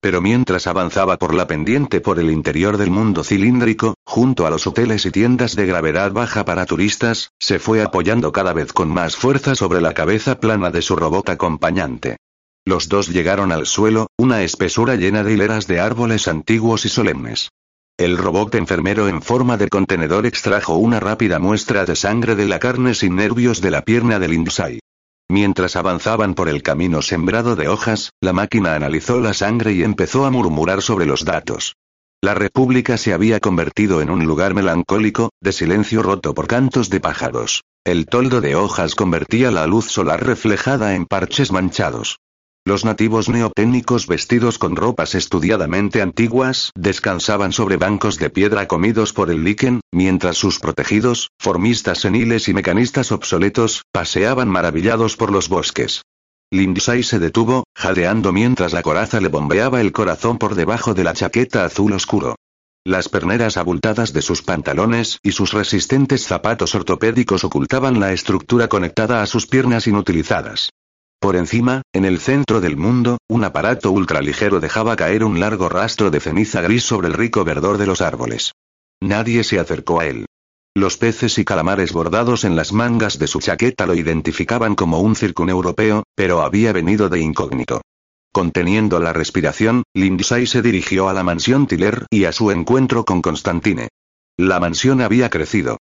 Pero mientras avanzaba por la pendiente por el interior del mundo cilíndrico, junto a los hoteles y tiendas de gravedad baja para turistas, se fue apoyando cada vez con más fuerza sobre la cabeza plana de su robot acompañante. Los dos llegaron al suelo, una espesura llena de hileras de árboles antiguos y solemnes. El robot enfermero en forma de contenedor extrajo una rápida muestra de sangre de la carne sin nervios de la pierna del Lindsay. Mientras avanzaban por el camino sembrado de hojas, la máquina analizó la sangre y empezó a murmurar sobre los datos. La República se había convertido en un lugar melancólico, de silencio roto por cantos de pájaros. El toldo de hojas convertía la luz solar reflejada en parches manchados. Los nativos neotécnicos vestidos con ropas estudiadamente antiguas descansaban sobre bancos de piedra comidos por el líquen, mientras sus protegidos, formistas seniles y mecanistas obsoletos, paseaban maravillados por los bosques. Lindsay se detuvo, jadeando mientras la coraza le bombeaba el corazón por debajo de la chaqueta azul oscuro. Las perneras abultadas de sus pantalones y sus resistentes zapatos ortopédicos ocultaban la estructura conectada a sus piernas inutilizadas. Por encima, en el centro del mundo, un aparato ultraligero dejaba caer un largo rastro de ceniza gris sobre el rico verdor de los árboles. Nadie se acercó a él. Los peces y calamares bordados en las mangas de su chaqueta lo identificaban como un circun europeo, pero había venido de incógnito. Conteniendo la respiración, Lindsay se dirigió a la mansión Tiller y a su encuentro con Constantine. La mansión había crecido.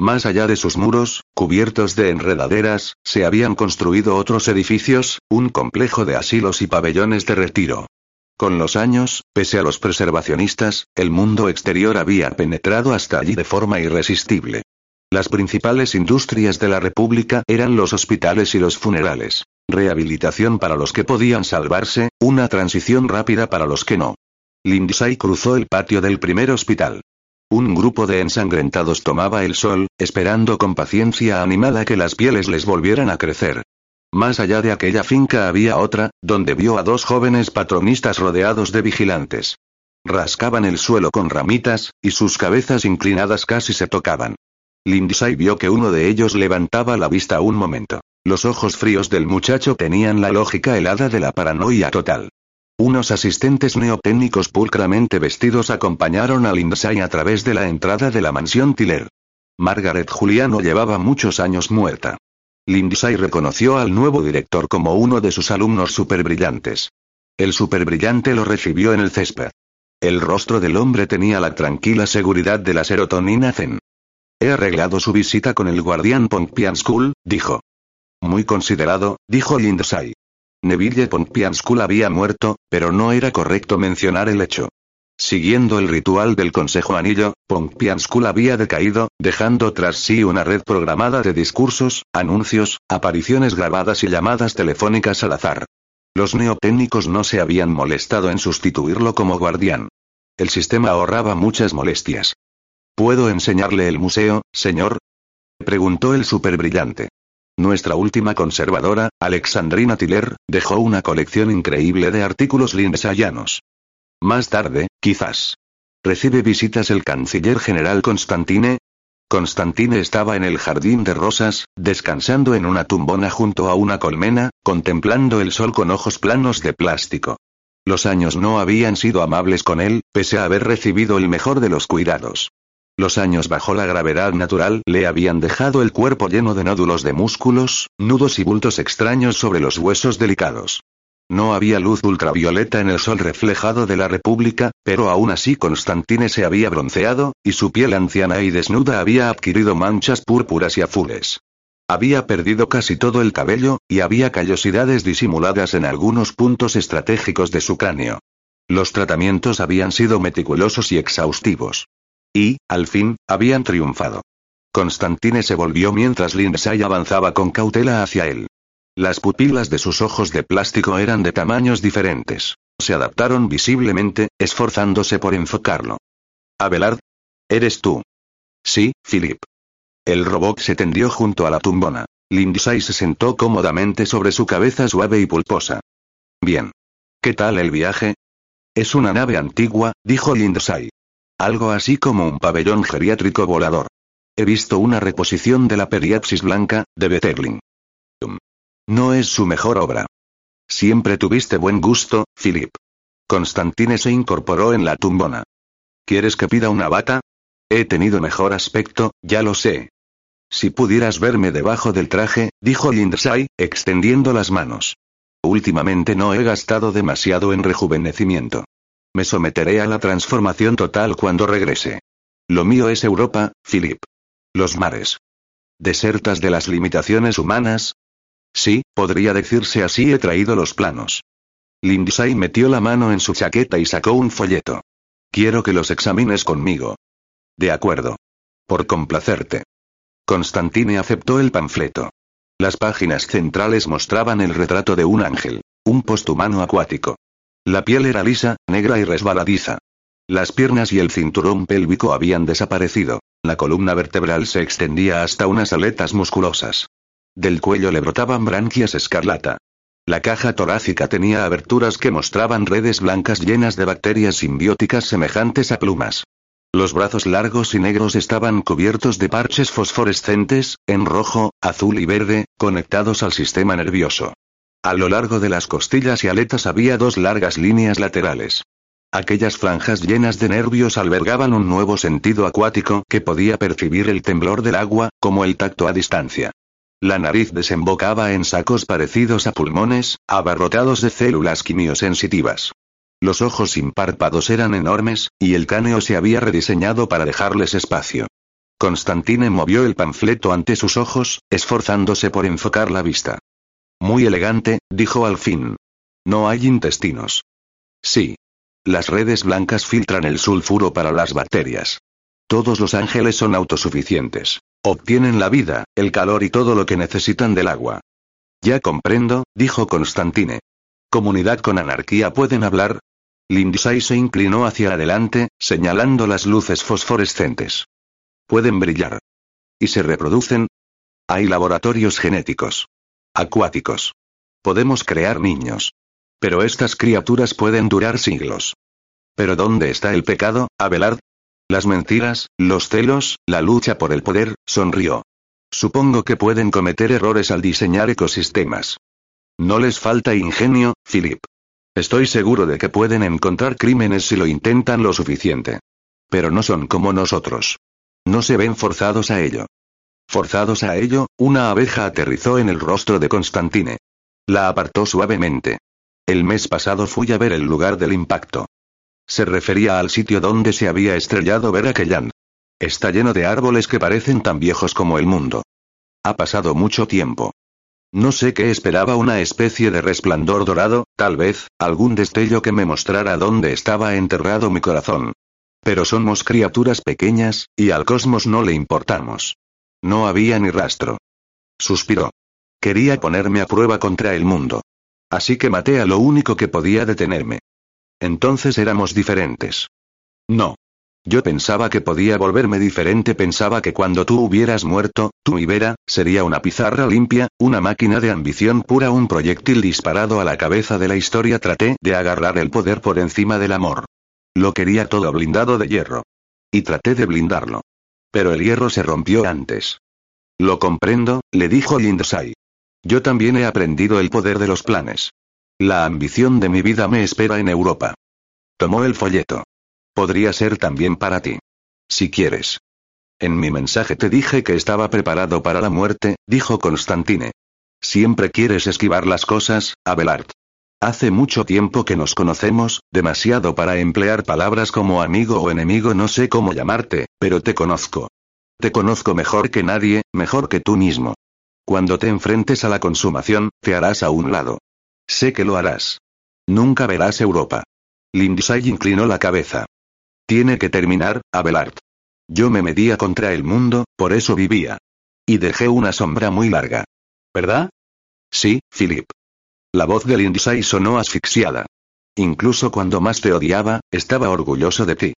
Más allá de sus muros, cubiertos de enredaderas, se habían construido otros edificios, un complejo de asilos y pabellones de retiro. Con los años, pese a los preservacionistas, el mundo exterior había penetrado hasta allí de forma irresistible. Las principales industrias de la República eran los hospitales y los funerales. Rehabilitación para los que podían salvarse, una transición rápida para los que no. Lindsay cruzó el patio del primer hospital. Un grupo de ensangrentados tomaba el sol, esperando con paciencia animada que las pieles les volvieran a crecer. Más allá de aquella finca había otra, donde vio a dos jóvenes patronistas rodeados de vigilantes. Rascaban el suelo con ramitas, y sus cabezas inclinadas casi se tocaban. Lindsay vio que uno de ellos levantaba la vista un momento. Los ojos fríos del muchacho tenían la lógica helada de la paranoia total. Unos asistentes neotécnicos pulcramente vestidos acompañaron a Lindsay a través de la entrada de la mansión Tiller. Margaret Juliano llevaba muchos años muerta. Lindsay reconoció al nuevo director como uno de sus alumnos superbrillantes. El superbrillante lo recibió en el césped. El rostro del hombre tenía la tranquila seguridad de la serotonina zen. He arreglado su visita con el guardián Pompeian School, dijo. Muy considerado, dijo Lindsay. Neville Pompeian había muerto, pero no era correcto mencionar el hecho. Siguiendo el ritual del Consejo Anillo, Pompeian había decaído, dejando tras sí una red programada de discursos, anuncios, apariciones grabadas y llamadas telefónicas al azar. Los neotécnicos no se habían molestado en sustituirlo como guardián. El sistema ahorraba muchas molestias. ¿Puedo enseñarle el museo, señor? preguntó el superbrillante. Nuestra última conservadora, Alexandrina Tiller, dejó una colección increíble de artículos lindsayanos. Más tarde, quizás. ¿Recibe visitas el canciller general Constantine? Constantine estaba en el jardín de rosas, descansando en una tumbona junto a una colmena, contemplando el sol con ojos planos de plástico. Los años no habían sido amables con él, pese a haber recibido el mejor de los cuidados. Los años bajo la gravedad natural le habían dejado el cuerpo lleno de nódulos de músculos, nudos y bultos extraños sobre los huesos delicados. No había luz ultravioleta en el sol reflejado de la República, pero aún así Constantine se había bronceado, y su piel anciana y desnuda había adquirido manchas púrpuras y azules. Había perdido casi todo el cabello, y había callosidades disimuladas en algunos puntos estratégicos de su cráneo. Los tratamientos habían sido meticulosos y exhaustivos. Y, al fin, habían triunfado. Constantine se volvió mientras Lindsay avanzaba con cautela hacia él. Las pupilas de sus ojos de plástico eran de tamaños diferentes. Se adaptaron visiblemente, esforzándose por enfocarlo. Abelard. ¿Eres tú? Sí, Philip. El robot se tendió junto a la tumbona. Lindsay se sentó cómodamente sobre su cabeza suave y pulposa. Bien. ¿Qué tal el viaje? Es una nave antigua, dijo Lindsay. Algo así como un pabellón geriátrico volador. He visto una reposición de la Periapsis Blanca, de Betterling. No es su mejor obra. Siempre tuviste buen gusto, Philip. Constantine se incorporó en la tumbona. ¿Quieres que pida una bata? He tenido mejor aspecto, ya lo sé. Si pudieras verme debajo del traje, dijo Lindsay, extendiendo las manos. Últimamente no he gastado demasiado en rejuvenecimiento. Me someteré a la transformación total cuando regrese. Lo mío es Europa, Philip. Los mares. ¿Desertas de las limitaciones humanas? Sí, podría decirse así he traído los planos. Lindsay metió la mano en su chaqueta y sacó un folleto. Quiero que los examines conmigo. De acuerdo. Por complacerte. Constantine aceptó el panfleto. Las páginas centrales mostraban el retrato de un ángel, un posthumano acuático. La piel era lisa, negra y resbaladiza. Las piernas y el cinturón pélvico habían desaparecido. La columna vertebral se extendía hasta unas aletas musculosas. Del cuello le brotaban branquias escarlata. La caja torácica tenía aberturas que mostraban redes blancas llenas de bacterias simbióticas semejantes a plumas. Los brazos largos y negros estaban cubiertos de parches fosforescentes, en rojo, azul y verde, conectados al sistema nervioso. A lo largo de las costillas y aletas había dos largas líneas laterales. Aquellas franjas llenas de nervios albergaban un nuevo sentido acuático que podía percibir el temblor del agua, como el tacto a distancia. La nariz desembocaba en sacos parecidos a pulmones, abarrotados de células quimiosensitivas. Los ojos sin párpados eran enormes, y el cráneo se había rediseñado para dejarles espacio. Constantine movió el panfleto ante sus ojos, esforzándose por enfocar la vista. Muy elegante, dijo al fin. No hay intestinos. Sí. Las redes blancas filtran el sulfuro para las bacterias. Todos los ángeles son autosuficientes. Obtienen la vida, el calor y todo lo que necesitan del agua. Ya comprendo, dijo Constantine. Comunidad con anarquía pueden hablar. Lindsay se inclinó hacia adelante, señalando las luces fosforescentes. Pueden brillar. ¿Y se reproducen? Hay laboratorios genéticos. Acuáticos. Podemos crear niños. Pero estas criaturas pueden durar siglos. ¿Pero dónde está el pecado, Abelard? Las mentiras, los celos, la lucha por el poder, sonrió. Supongo que pueden cometer errores al diseñar ecosistemas. No les falta ingenio, Philip. Estoy seguro de que pueden encontrar crímenes si lo intentan lo suficiente. Pero no son como nosotros. No se ven forzados a ello. Forzados a ello, una abeja aterrizó en el rostro de Constantine. La apartó suavemente. El mes pasado fui a ver el lugar del impacto. Se refería al sitio donde se había estrellado Verakellan. Está lleno de árboles que parecen tan viejos como el mundo. Ha pasado mucho tiempo. No sé qué esperaba una especie de resplandor dorado, tal vez, algún destello que me mostrara dónde estaba enterrado mi corazón. Pero somos criaturas pequeñas, y al cosmos no le importamos. No había ni rastro. Suspiró. Quería ponerme a prueba contra el mundo. Así que maté a lo único que podía detenerme. Entonces éramos diferentes. No. Yo pensaba que podía volverme diferente, pensaba que cuando tú hubieras muerto, tú y Vera, sería una pizarra limpia, una máquina de ambición pura, un proyectil disparado a la cabeza de la historia. Traté de agarrar el poder por encima del amor. Lo quería todo blindado de hierro. Y traté de blindarlo. Pero el hierro se rompió antes. Lo comprendo, le dijo Lindsay. Yo también he aprendido el poder de los planes. La ambición de mi vida me espera en Europa. Tomó el folleto. Podría ser también para ti. Si quieres. En mi mensaje te dije que estaba preparado para la muerte, dijo Constantine. Siempre quieres esquivar las cosas, Abelard. Hace mucho tiempo que nos conocemos, demasiado para emplear palabras como amigo o enemigo, no sé cómo llamarte, pero te conozco. Te conozco mejor que nadie, mejor que tú mismo. Cuando te enfrentes a la consumación, te harás a un lado. Sé que lo harás. Nunca verás Europa. Lindsay inclinó la cabeza. Tiene que terminar, Abelard. Yo me medía contra el mundo, por eso vivía. Y dejé una sombra muy larga. ¿Verdad? Sí, Philip. La voz de Lindsay sonó asfixiada. Incluso cuando más te odiaba, estaba orgulloso de ti.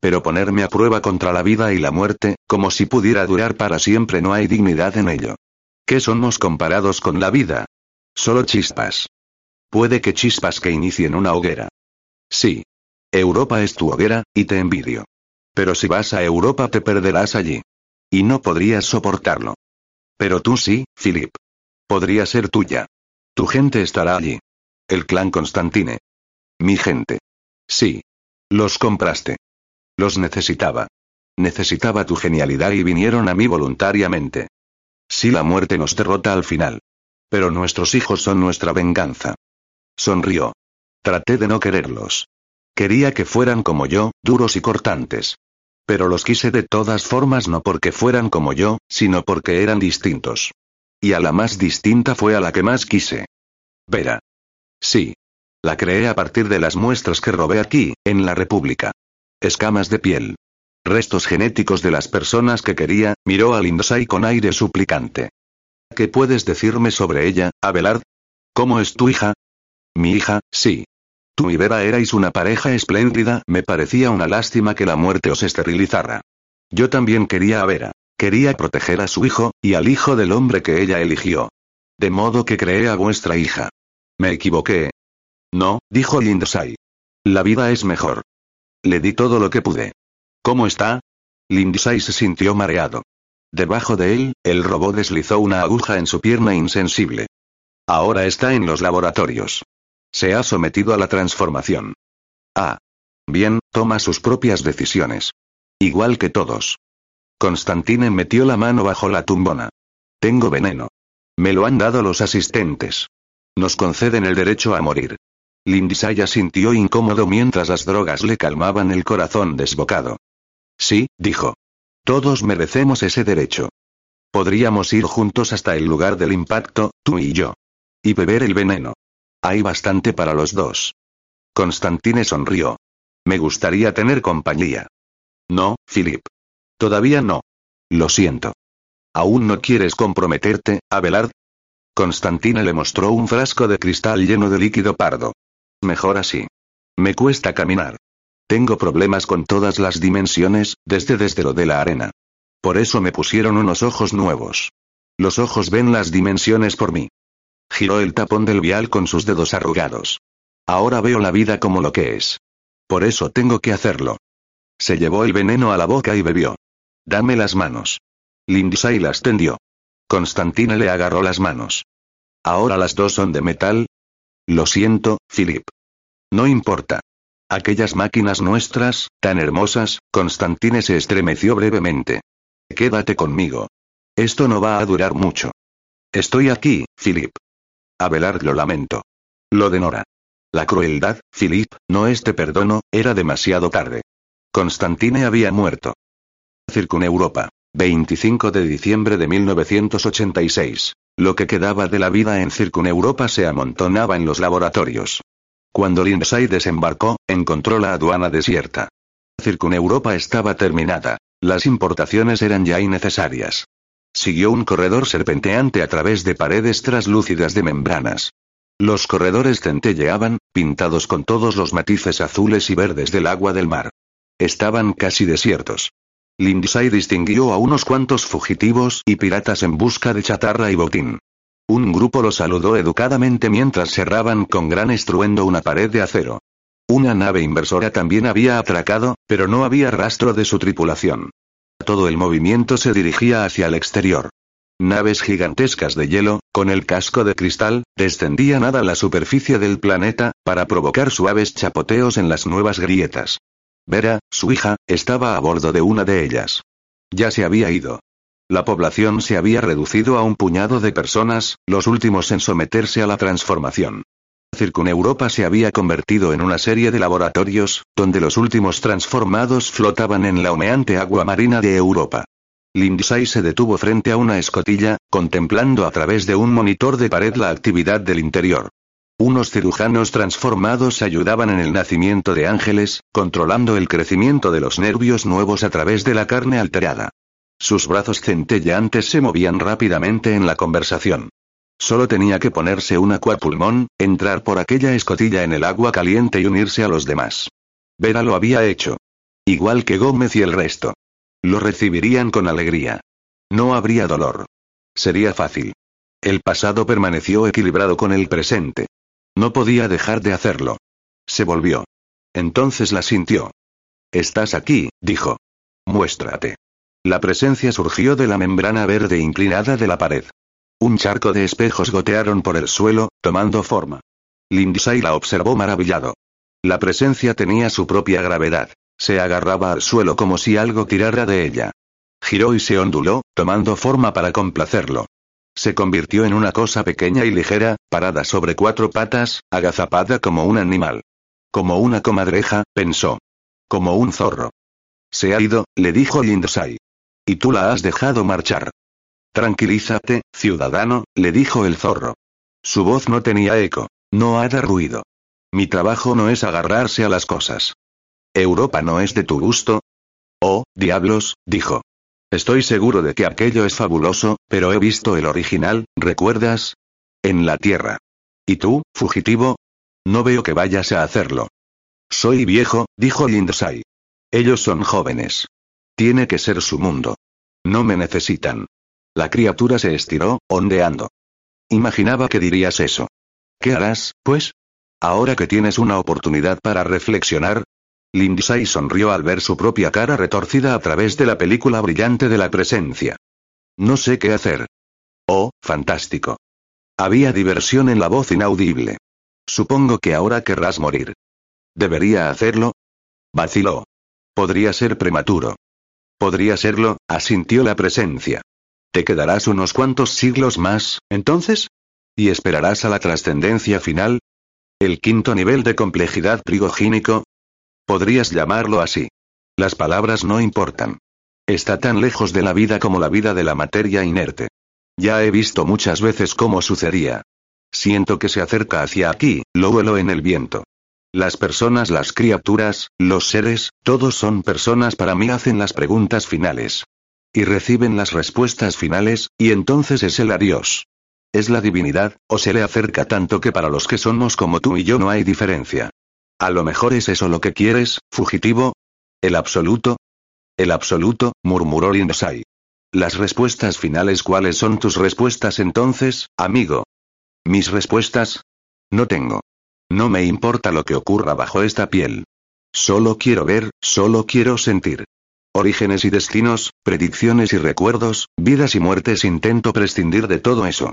Pero ponerme a prueba contra la vida y la muerte, como si pudiera durar para siempre, no hay dignidad en ello. ¿Qué somos comparados con la vida? Solo chispas. Puede que chispas que inicien una hoguera. Sí. Europa es tu hoguera, y te envidio. Pero si vas a Europa te perderás allí. Y no podrías soportarlo. Pero tú sí, Philip. Podría ser tuya. Tu gente estará allí. El clan Constantine. Mi gente. Sí. Los compraste. Los necesitaba. Necesitaba tu genialidad y vinieron a mí voluntariamente. Si la muerte nos derrota al final. Pero nuestros hijos son nuestra venganza. Sonrió. Traté de no quererlos. Quería que fueran como yo, duros y cortantes. Pero los quise de todas formas no porque fueran como yo, sino porque eran distintos. Y a la más distinta fue a la que más quise. Vera. Sí. La creé a partir de las muestras que robé aquí, en la República. Escamas de piel. Restos genéticos de las personas que quería, miró a Lindsay con aire suplicante. ¿Qué puedes decirme sobre ella, Abelard? ¿Cómo es tu hija? Mi hija, sí. Tú y Vera erais una pareja espléndida, me parecía una lástima que la muerte os esterilizara. Yo también quería a Vera. Quería proteger a su hijo, y al hijo del hombre que ella eligió. De modo que creé a vuestra hija. Me equivoqué. No, dijo Lindsay. La vida es mejor. Le di todo lo que pude. ¿Cómo está? Lindsay se sintió mareado. Debajo de él, el robot deslizó una aguja en su pierna insensible. Ahora está en los laboratorios. Se ha sometido a la transformación. Ah. Bien, toma sus propias decisiones. Igual que todos. Constantine metió la mano bajo la tumbona. Tengo veneno. Me lo han dado los asistentes. Nos conceden el derecho a morir. Lindsay sintió incómodo mientras las drogas le calmaban el corazón desbocado. Sí, dijo. Todos merecemos ese derecho. Podríamos ir juntos hasta el lugar del impacto, tú y yo. Y beber el veneno. Hay bastante para los dos. Constantine sonrió. Me gustaría tener compañía. No, Philip. Todavía no. Lo siento. ¿Aún no quieres comprometerte, Abelard? Constantine le mostró un frasco de cristal lleno de líquido pardo. Mejor así. Me cuesta caminar. Tengo problemas con todas las dimensiones, desde desde lo de la arena. Por eso me pusieron unos ojos nuevos. Los ojos ven las dimensiones por mí. Giró el tapón del vial con sus dedos arrugados. Ahora veo la vida como lo que es. Por eso tengo que hacerlo. Se llevó el veneno a la boca y bebió. Dame las manos. Lindsay las tendió. Constantine le agarró las manos. ¿Ahora las dos son de metal? Lo siento, Philip. No importa. Aquellas máquinas nuestras, tan hermosas, Constantine se estremeció brevemente. Quédate conmigo. Esto no va a durar mucho. Estoy aquí, Philip. Abelard lo lamento. Lo de Nora. La crueldad, Philip, no es te perdono, era demasiado tarde. Constantine había muerto. Europa. 25 de diciembre de 1986. Lo que quedaba de la vida en Europa se amontonaba en los laboratorios. Cuando Lindsay desembarcó, encontró la aduana desierta. Europa estaba terminada. Las importaciones eran ya innecesarias. Siguió un corredor serpenteante a través de paredes traslúcidas de membranas. Los corredores centelleaban, pintados con todos los matices azules y verdes del agua del mar. Estaban casi desiertos. Lindsay distinguió a unos cuantos fugitivos y piratas en busca de chatarra y botín. Un grupo los saludó educadamente mientras cerraban con gran estruendo una pared de acero. Una nave inversora también había atracado, pero no había rastro de su tripulación. Todo el movimiento se dirigía hacia el exterior. Naves gigantescas de hielo, con el casco de cristal, descendían a la superficie del planeta, para provocar suaves chapoteos en las nuevas grietas. Vera, su hija, estaba a bordo de una de ellas. Ya se había ido. La población se había reducido a un puñado de personas, los últimos en someterse a la transformación. Circuneuropa se había convertido en una serie de laboratorios, donde los últimos transformados flotaban en la humeante agua marina de Europa. Lindsay se detuvo frente a una escotilla, contemplando a través de un monitor de pared la actividad del interior. Unos cirujanos transformados ayudaban en el nacimiento de ángeles, controlando el crecimiento de los nervios nuevos a través de la carne alterada. Sus brazos centelleantes se movían rápidamente en la conversación. Solo tenía que ponerse un acuapulmón, entrar por aquella escotilla en el agua caliente y unirse a los demás. Vera lo había hecho. Igual que Gómez y el resto. Lo recibirían con alegría. No habría dolor. Sería fácil. El pasado permaneció equilibrado con el presente. No podía dejar de hacerlo. Se volvió. Entonces la sintió. Estás aquí, dijo. Muéstrate. La presencia surgió de la membrana verde inclinada de la pared. Un charco de espejos gotearon por el suelo, tomando forma. Lindsay la observó maravillado. La presencia tenía su propia gravedad. Se agarraba al suelo como si algo tirara de ella. Giró y se onduló, tomando forma para complacerlo. Se convirtió en una cosa pequeña y ligera, parada sobre cuatro patas, agazapada como un animal. Como una comadreja, pensó. Como un zorro. Se ha ido, le dijo Lindsay. Y tú la has dejado marchar. Tranquilízate, ciudadano, le dijo el zorro. Su voz no tenía eco. No haga ruido. Mi trabajo no es agarrarse a las cosas. ¿Europa no es de tu gusto? Oh, diablos, dijo. Estoy seguro de que aquello es fabuloso, pero he visto el original, ¿recuerdas? En la Tierra. ¿Y tú, fugitivo? No veo que vayas a hacerlo. Soy viejo, dijo Lindsay. Ellos son jóvenes. Tiene que ser su mundo. No me necesitan. La criatura se estiró, ondeando. Imaginaba que dirías eso. ¿Qué harás, pues? Ahora que tienes una oportunidad para reflexionar. Lindsay sonrió al ver su propia cara retorcida a través de la película brillante de la presencia. No sé qué hacer. Oh, fantástico. Había diversión en la voz inaudible. Supongo que ahora querrás morir. ¿Debería hacerlo? Vaciló. Podría ser prematuro. Podría serlo, asintió la presencia. ¿Te quedarás unos cuantos siglos más, entonces? ¿Y esperarás a la trascendencia final? ¿El quinto nivel de complejidad prigogínico? Podrías llamarlo así. Las palabras no importan. Está tan lejos de la vida como la vida de la materia inerte. Ya he visto muchas veces cómo sucedía. Siento que se acerca hacia aquí, lo vuelo en el viento. Las personas, las criaturas, los seres, todos son personas para mí hacen las preguntas finales. Y reciben las respuestas finales, y entonces es el adiós. ¿Es la divinidad, o se le acerca tanto que para los que somos como tú y yo no hay diferencia? A lo mejor es eso lo que quieres, fugitivo. ¿El absoluto? El absoluto, murmuró Lindsay. Las respuestas finales, ¿cuáles son tus respuestas entonces, amigo? ¿Mis respuestas? No tengo. No me importa lo que ocurra bajo esta piel. Solo quiero ver, solo quiero sentir. Orígenes y destinos, predicciones y recuerdos, vidas y muertes intento prescindir de todo eso.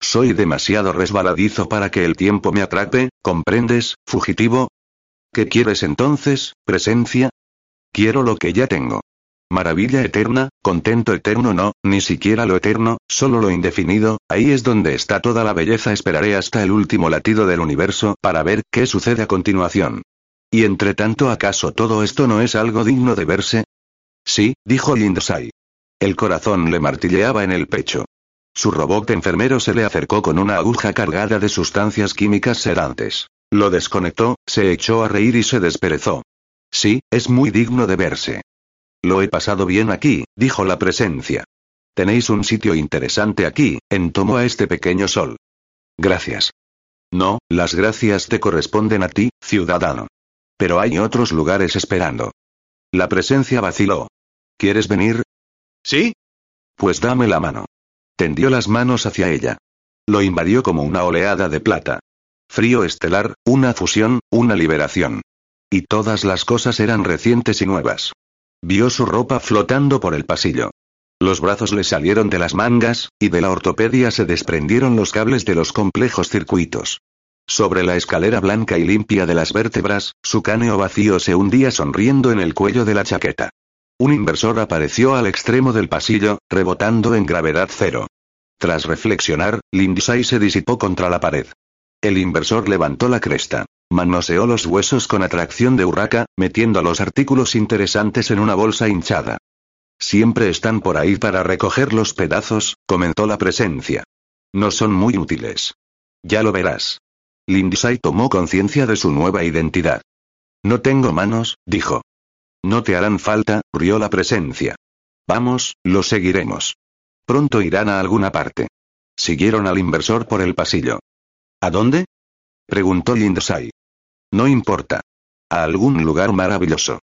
Soy demasiado resbaladizo para que el tiempo me atrape, ¿comprendes, fugitivo? ¿Qué quieres entonces, presencia? Quiero lo que ya tengo. Maravilla eterna, contento eterno no, ni siquiera lo eterno, solo lo indefinido, ahí es donde está toda la belleza. Esperaré hasta el último latido del universo para ver qué sucede a continuación. Y entre tanto, ¿acaso todo esto no es algo digno de verse? Sí, dijo Lindsay. El corazón le martilleaba en el pecho. Su robot enfermero se le acercó con una aguja cargada de sustancias químicas sedantes. Lo desconectó, se echó a reír y se desperezó. Sí, es muy digno de verse. Lo he pasado bien aquí, dijo la presencia. Tenéis un sitio interesante aquí, en tomo a este pequeño sol. Gracias. No, las gracias te corresponden a ti, ciudadano. Pero hay otros lugares esperando. La presencia vaciló. ¿Quieres venir? ¿Sí? Pues dame la mano. Tendió las manos hacia ella. Lo invadió como una oleada de plata. Frío estelar, una fusión, una liberación. Y todas las cosas eran recientes y nuevas. Vio su ropa flotando por el pasillo. Los brazos le salieron de las mangas, y de la ortopedia se desprendieron los cables de los complejos circuitos. Sobre la escalera blanca y limpia de las vértebras, su cáneo vacío se hundía sonriendo en el cuello de la chaqueta. Un inversor apareció al extremo del pasillo, rebotando en gravedad cero. Tras reflexionar, Lindsay se disipó contra la pared. El inversor levantó la cresta. Manoseó los huesos con atracción de urraca, metiendo los artículos interesantes en una bolsa hinchada. Siempre están por ahí para recoger los pedazos, comentó la presencia. No son muy útiles. Ya lo verás. Lindsay tomó conciencia de su nueva identidad. No tengo manos, dijo. No te harán falta, rió la presencia. Vamos, lo seguiremos. Pronto irán a alguna parte. Siguieron al inversor por el pasillo. ¿A dónde? preguntó Lindsay. No importa. A algún lugar maravilloso.